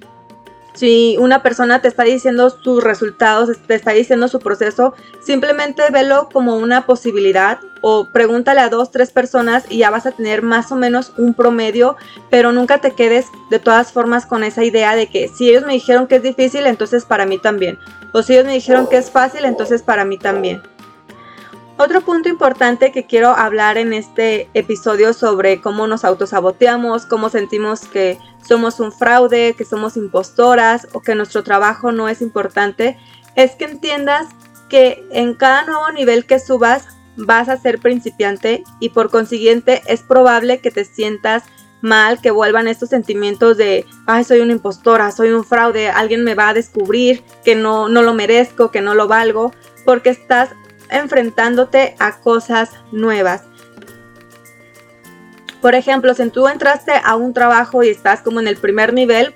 Si una persona te está diciendo sus resultados, te está diciendo su proceso, simplemente velo como una posibilidad o pregúntale a dos, tres personas y ya vas a tener más o menos un promedio, pero nunca te quedes de todas formas con esa idea de que si ellos me dijeron que es difícil, entonces para mí también. O si ellos me dijeron que es fácil, entonces para mí también. Otro punto importante que quiero hablar en este episodio sobre cómo nos autosaboteamos, cómo sentimos que somos un fraude, que somos impostoras o que nuestro trabajo no es importante, es que entiendas que en cada nuevo nivel que subas vas a ser principiante y por consiguiente es probable que te sientas mal, que vuelvan estos sentimientos de, ay, soy una impostora, soy un fraude, alguien me va a descubrir que no, no lo merezco, que no lo valgo, porque estás enfrentándote a cosas nuevas. Por ejemplo, si tú entraste a un trabajo y estás como en el primer nivel,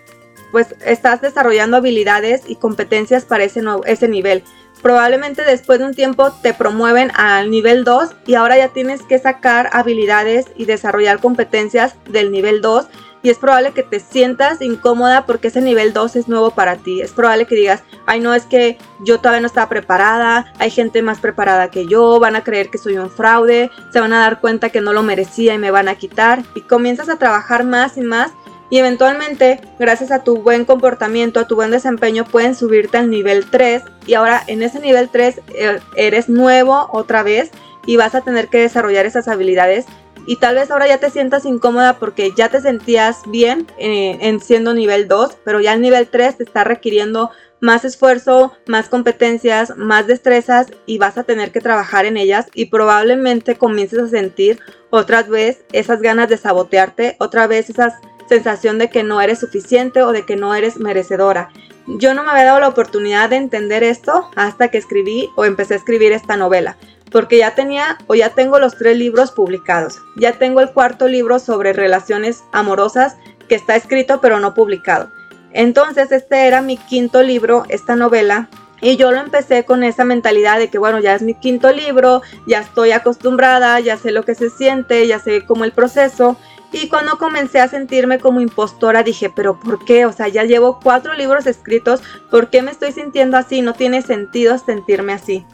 pues estás desarrollando habilidades y competencias para ese, ese nivel. Probablemente después de un tiempo te promueven al nivel 2 y ahora ya tienes que sacar habilidades y desarrollar competencias del nivel 2 y es probable que te sientas incómoda porque ese nivel 2 es nuevo para ti. Es probable que digas, ay no, es que yo todavía no estaba preparada, hay gente más preparada que yo, van a creer que soy un fraude, se van a dar cuenta que no lo merecía y me van a quitar. Y comienzas a trabajar más y más y eventualmente, gracias a tu buen comportamiento, a tu buen desempeño, pueden subirte al nivel 3 y ahora en ese nivel 3 eh, eres nuevo otra vez y vas a tener que desarrollar esas habilidades y tal vez ahora ya te sientas incómoda porque ya te sentías bien eh, en siendo nivel 2, pero ya el nivel 3 te está requiriendo más esfuerzo, más competencias, más destrezas y vas a tener que trabajar en ellas y probablemente comiences a sentir otra vez esas ganas de sabotearte, otra vez esa sensación de que no eres suficiente o de que no eres merecedora. Yo no me había dado la oportunidad de entender esto hasta que escribí o empecé a escribir esta novela porque ya tenía o ya tengo los tres libros publicados. Ya tengo el cuarto libro sobre relaciones amorosas que está escrito pero no publicado. Entonces este era mi quinto libro, esta novela, y yo lo empecé con esa mentalidad de que bueno, ya es mi quinto libro, ya estoy acostumbrada, ya sé lo que se siente, ya sé cómo el proceso. Y cuando comencé a sentirme como impostora dije, pero ¿por qué? O sea, ya llevo cuatro libros escritos, ¿por qué me estoy sintiendo así? No tiene sentido sentirme así.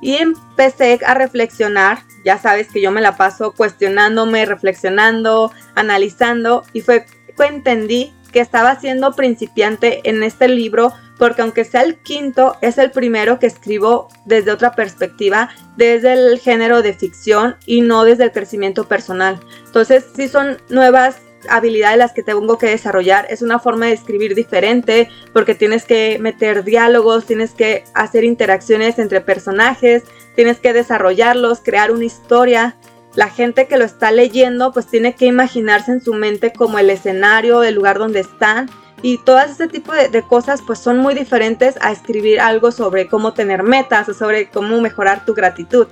Y empecé a reflexionar, ya sabes que yo me la paso cuestionándome, reflexionando, analizando y fue que entendí que estaba siendo principiante en este libro porque aunque sea el quinto, es el primero que escribo desde otra perspectiva, desde el género de ficción y no desde el crecimiento personal. Entonces sí son nuevas habilidades las que tengo que desarrollar. Es una forma de escribir diferente porque tienes que meter diálogos, tienes que hacer interacciones entre personajes, tienes que desarrollarlos, crear una historia. La gente que lo está leyendo pues tiene que imaginarse en su mente como el escenario, el lugar donde están y todo ese tipo de, cosas pues son muy diferentes a escribir algo sobre cómo tener metas o sobre cómo mejorar tu gratitud.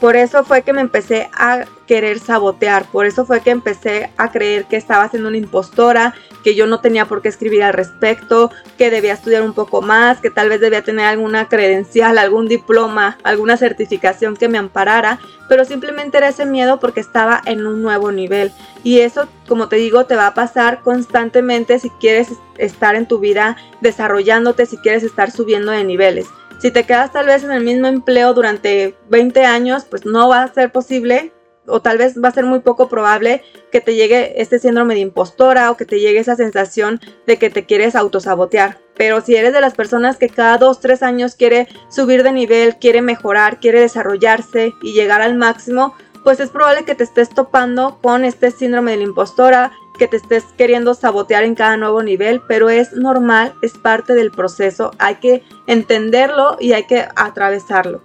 Por eso fue que me empecé a querer sabotear, por eso fue que empecé a creer que estaba siendo una impostora, que yo no tenía por qué escribir al respecto, que debía estudiar un poco más, que tal vez debía tener alguna credencial, algún diploma, alguna certificación que me amparara, pero simplemente era ese miedo porque estaba en un nuevo nivel. Y eso, como te digo, te va a pasar constantemente si quieres estar en tu vida desarrollándote, si quieres estar subiendo de niveles. Si te quedas tal vez en el mismo empleo durante 20 años, pues no va a ser posible o tal vez va a ser muy poco probable que te llegue este síndrome de impostora o que te llegue esa sensación de que te quieres autosabotear. Pero si eres de las personas que cada 2, 3 años quiere subir de nivel, quiere mejorar, quiere desarrollarse y llegar al máximo, pues es probable que te estés topando con este síndrome de la impostora, que te estés queriendo sabotear en cada nuevo nivel, pero es normal, es parte del proceso, hay que entenderlo y hay que atravesarlo.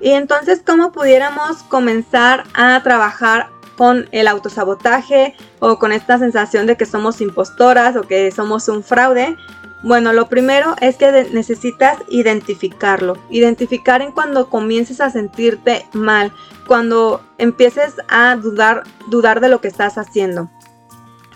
Y entonces, ¿cómo pudiéramos comenzar a trabajar con el autosabotaje o con esta sensación de que somos impostoras o que somos un fraude? Bueno, lo primero es que necesitas identificarlo. Identificar en cuando comiences a sentirte mal, cuando empieces a dudar, dudar de lo que estás haciendo.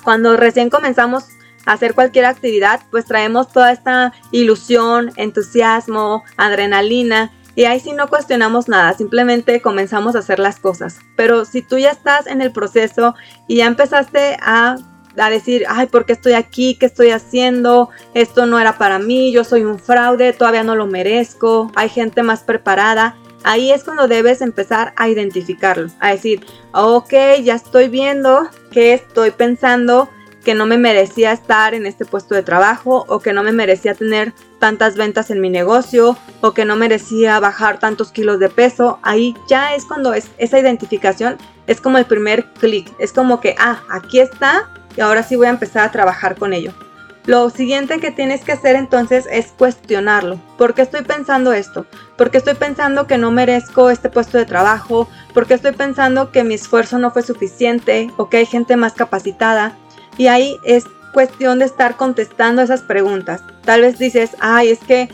Cuando recién comenzamos a hacer cualquier actividad, pues traemos toda esta ilusión, entusiasmo, adrenalina y ahí sí no cuestionamos nada, simplemente comenzamos a hacer las cosas. Pero si tú ya estás en el proceso y ya empezaste a, a, decir, ay, ¿por qué estoy aquí? ¿Qué estoy haciendo? Esto no era para mí, yo soy un fraude, todavía no lo merezco, hay gente más preparada. Ahí es cuando debes empezar a identificarlo, a decir, ok, ya estoy viendo que estoy pensando que no me merecía estar en este puesto de trabajo o que no me merecía tener tantas ventas en mi negocio o que no merecía bajar tantos kilos de peso, ahí ya es cuando es esa identificación es como el primer clic, es como que, ah, aquí está y ahora sí voy a empezar a trabajar con ello. Lo siguiente que tienes que hacer entonces es cuestionarlo. ¿Por qué estoy pensando esto? ¿Por qué estoy pensando que no merezco este puesto de trabajo? ¿Por qué estoy pensando que mi esfuerzo no fue suficiente o que hay gente más capacitada? Y ahí es cuestión de estar contestando esas preguntas. Tal vez dices, ay, es que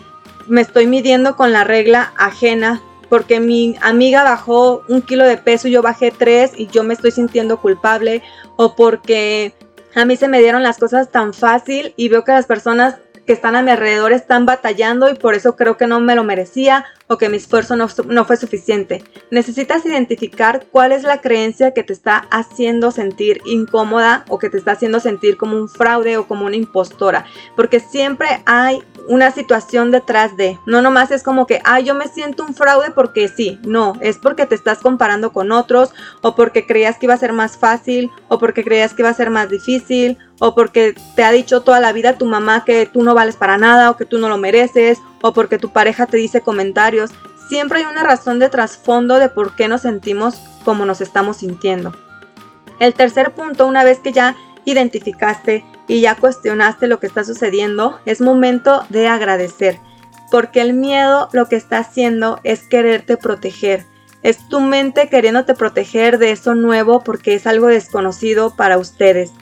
me estoy midiendo con la regla ajena porque mi amiga bajó un kilo de peso y yo bajé tres y yo me estoy sintiendo culpable o porque a mí se me dieron las cosas tan fácil y veo que las personas que están a mi alrededor están batallando y por eso creo que no me lo merecía o que mi esfuerzo no, no, fue suficiente. Necesitas identificar cuál es la creencia que te está haciendo sentir incómoda o que te está haciendo sentir como un fraude o como una impostora, porque siempre hay una situación detrás de. No nomás es como que, ay, yo me siento un fraude porque sí. No, es porque te estás comparando con otros o porque creías que iba a ser más fácil o porque creías que iba a ser más difícil o porque te ha dicho toda la vida tu mamá que tú no vales para nada o que tú no lo mereces o porque tu pareja te dice comentarios. Siempre hay una razón de trasfondo de por qué nos sentimos como nos estamos sintiendo. El tercer punto, una vez que ya identificaste y ya cuestionaste lo que está sucediendo, es momento de agradecer, porque el miedo lo que está haciendo es quererte proteger. Es tu mente queriéndote proteger de eso nuevo porque es algo desconocido para ustedes.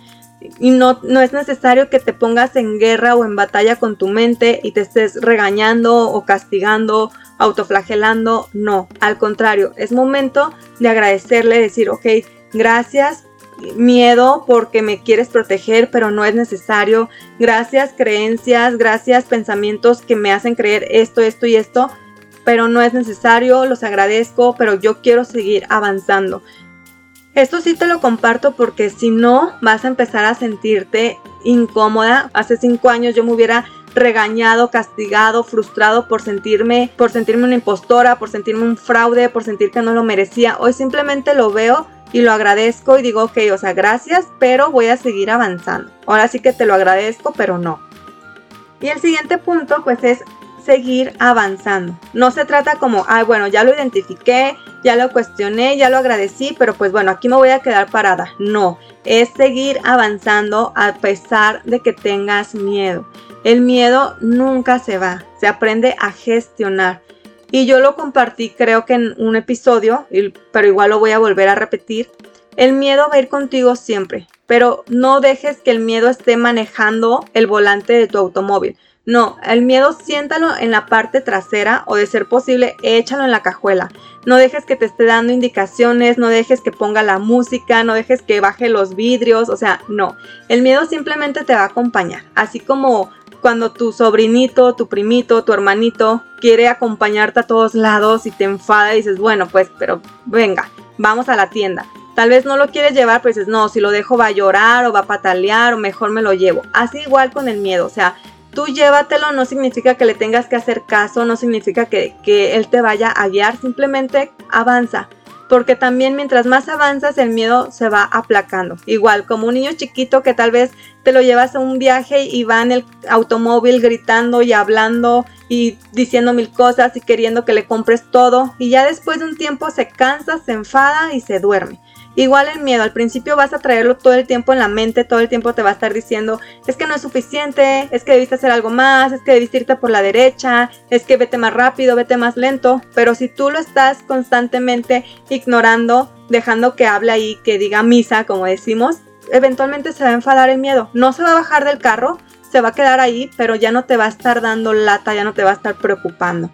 Y no, no es necesario que te pongas en guerra o en batalla con tu mente y te estés regañando o castigando, autoflagelando. No, al contrario, es momento de agradecerle, decir, ok, gracias miedo porque me quieres proteger, pero no es necesario. Gracias creencias, gracias pensamientos que me hacen creer esto, esto y esto, pero no es necesario, los agradezco, pero yo quiero seguir avanzando. Esto sí te lo comparto porque si no vas a empezar a sentirte incómoda. Hace cinco años yo me hubiera regañado, castigado, frustrado por sentirme, por sentirme una impostora, por sentirme un fraude, por sentir que no lo merecía. Hoy simplemente lo veo y lo agradezco y digo, ok, o sea, gracias, pero voy a seguir avanzando. Ahora sí que te lo agradezco, pero no. Y el siguiente punto, pues es seguir avanzando. No se trata como, ay, bueno, ya lo identifiqué, ya lo cuestioné, ya lo agradecí, pero pues bueno, aquí me voy a quedar parada. No, es seguir avanzando a pesar de que tengas miedo. El miedo nunca se va, se aprende a gestionar. Y yo lo compartí creo que en un episodio, pero igual lo voy a volver a repetir. El miedo va a ir contigo siempre, pero no dejes que el miedo esté manejando el volante de tu automóvil. No, el miedo siéntalo en la parte trasera o de ser posible échalo en la cajuela. No dejes que te esté dando indicaciones, no dejes que ponga la música, no dejes que baje los vidrios, o sea, no. El miedo simplemente te va a acompañar, así como cuando tu sobrinito, tu primito, tu hermanito quiere acompañarte a todos lados y te enfada y dices, bueno, pues, pero venga, vamos a la tienda. Tal vez no lo quieres llevar, pero dices, no, si lo dejo va a llorar o va a patalear o mejor me lo llevo. Así igual con el miedo, o sea, tú llévatelo no significa que le tengas que hacer caso, no significa que, que él te vaya a guiar, simplemente avanza porque también mientras más avanzas el miedo se va aplacando. Igual como un niño chiquito que tal vez te lo llevas a un viaje y va en el automóvil gritando y hablando y diciendo mil cosas y queriendo que le compres todo y ya después de un tiempo se cansa, se enfada y se duerme. Igual el miedo, al principio vas a traerlo todo el tiempo en la mente, todo el tiempo te va a estar diciendo, es que no es suficiente, es que debiste hacer algo más, es que debiste irte por la derecha, es que vete más rápido, vete más lento, pero si tú lo estás constantemente ignorando, dejando que hable ahí, que diga misa, como decimos, eventualmente se va a enfadar el miedo, no se va a bajar del carro, te va a quedar ahí, pero ya no te va a estar dando lata, ya no te va a estar preocupando.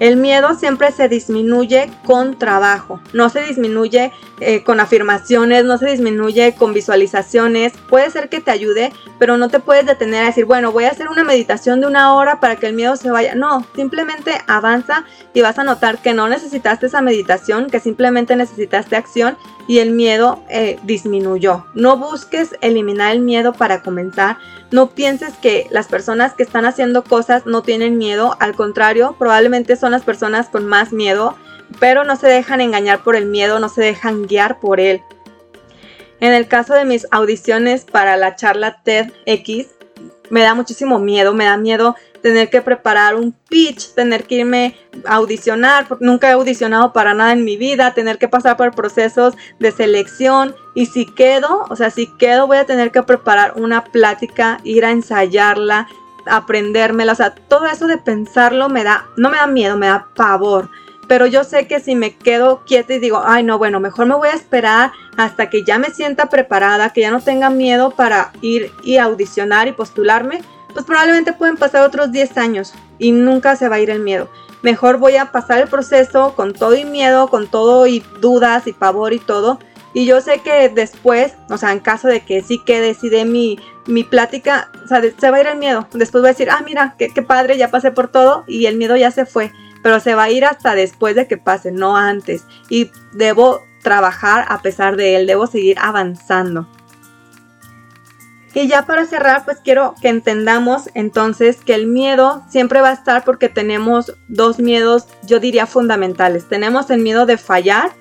El miedo siempre se disminuye con trabajo, no se disminuye eh, con afirmaciones, no se disminuye con visualizaciones. Puede ser que te ayude, pero no te puedes detener a decir, bueno, voy a hacer una meditación de una hora para que el miedo se vaya. No, simplemente avanza y vas a notar que no necesitaste esa meditación, que simplemente necesitaste acción y el miedo eh, disminuyó. No busques eliminar el miedo para comenzar. No pienses que las personas que están haciendo cosas no tienen miedo. Al contrario, probablemente son las personas con más miedo, pero no se dejan engañar por el miedo, no se dejan guiar por él. En el caso de mis audiciones para la charla TEDx, me da muchísimo miedo, me da miedo tener que preparar un pitch, tener que irme a audicionar, porque nunca he audicionado para nada en mi vida, tener que pasar por procesos de selección y si quedo, o sea, si quedo voy a tener que preparar una plática, ir a ensayarla, aprendérmela, o sea, todo eso de pensarlo me da, no me da miedo, me da pavor. Pero yo sé que si me quedo quieta y digo, ay no, bueno, mejor me voy a esperar hasta que ya me sienta preparada, que ya no tenga miedo para ir y audicionar y postularme, pues probablemente pueden pasar otros 10 años y nunca se va a ir el miedo. Mejor voy a pasar el proceso con todo y miedo, con todo y dudas y pavor y todo. Y yo sé que después, o sea, en caso de que sí quede, sí de mi, mi plática, o sea, se va a ir el miedo. Después voy a decir, ah, mira, qué, qué padre, ya pasé por todo y el miedo ya se fue. Pero se va a ir hasta después de que pase, no antes. Y debo trabajar a pesar de él, debo seguir avanzando. Y ya para cerrar, pues quiero que entendamos entonces que el miedo siempre va a estar porque tenemos dos miedos, yo diría fundamentales. Tenemos el miedo de fallar,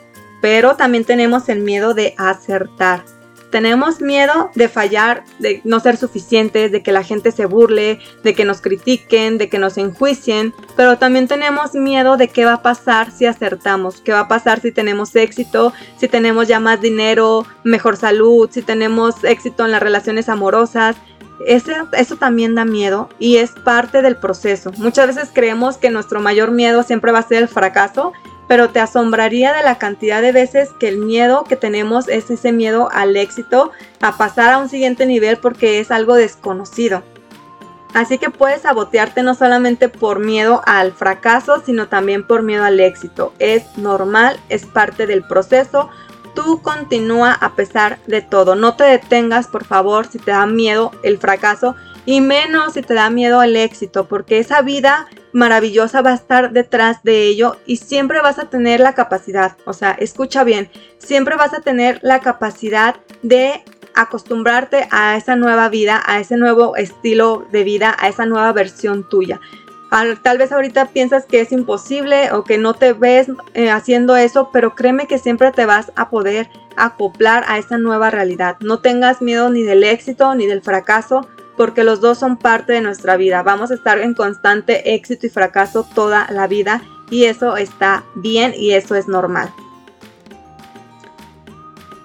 pero también tenemos el miedo de acertar. Tenemos miedo de fallar, de no ser suficientes, de que la gente se burle, de que nos critiquen, de que nos enjuicien, pero también tenemos miedo de qué va a pasar si acertamos, qué va a pasar si tenemos éxito, si tenemos ya más dinero, mejor salud, si tenemos éxito en las relaciones amorosas. eso también da miedo y es parte del proceso. Muchas veces creemos que nuestro mayor miedo siempre va a ser el fracaso pero te asombraría de la cantidad de veces que el miedo que tenemos es ese miedo al éxito, a pasar a un siguiente nivel porque es algo desconocido. Así que puedes sabotearte no solamente por miedo al fracaso, sino también por miedo al éxito. Es normal, es parte del proceso. Tú continúa a pesar de todo. No te detengas, por favor, si te da miedo el fracaso y menos si te da miedo el éxito, porque esa vida maravillosa va a estar detrás de ello y siempre vas a tener la capacidad, o sea, escucha bien, siempre vas a tener la capacidad de acostumbrarte a esa nueva vida, a ese nuevo estilo de vida, a esa nueva versión tuya. Tal vez ahorita piensas que es imposible o que no te ves eh, haciendo eso, pero créeme que siempre te vas a poder acoplar a esa nueva realidad. No tengas miedo ni del éxito ni del fracaso, porque los dos son parte de nuestra vida. Vamos a estar en constante éxito y fracaso toda la vida y eso está bien y eso es normal.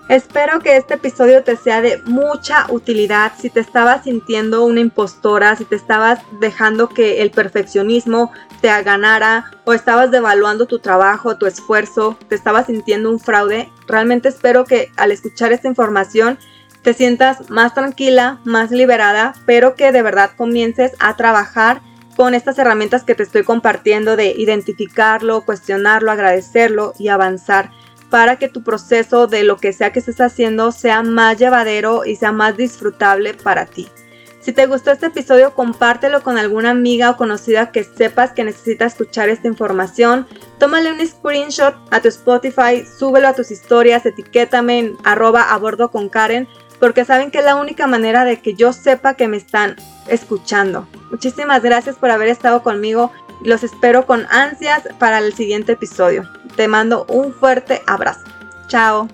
Espero que este episodio te sea de mucha utilidad. Si te estabas sintiendo una impostora, si te estabas dejando que el perfeccionismo te ganara o estabas devaluando tu trabajo, tu esfuerzo, te estabas sintiendo un fraude, realmente espero que al escuchar esta información te sientas más tranquila, más liberada, pero que de verdad comiences a trabajar con estas herramientas que te estoy compartiendo de identificarlo, cuestionarlo, agradecerlo y avanzar para que tu proceso de lo que sea que estés haciendo sea más llevadero y sea más disfrutable para ti. Si te gustó este episodio, compártelo con alguna amiga o conocida que sepas que necesita escuchar esta información. Tómale un screenshot a tu Spotify, súbelo a tus historias, etiquétame en arroba a bordo con Karen porque saben que es la única manera de que yo sepa que me están escuchando. Muchísimas gracias por haber estado conmigo. Los espero con ansias para el siguiente episodio. Te mando un fuerte abrazo. Chao.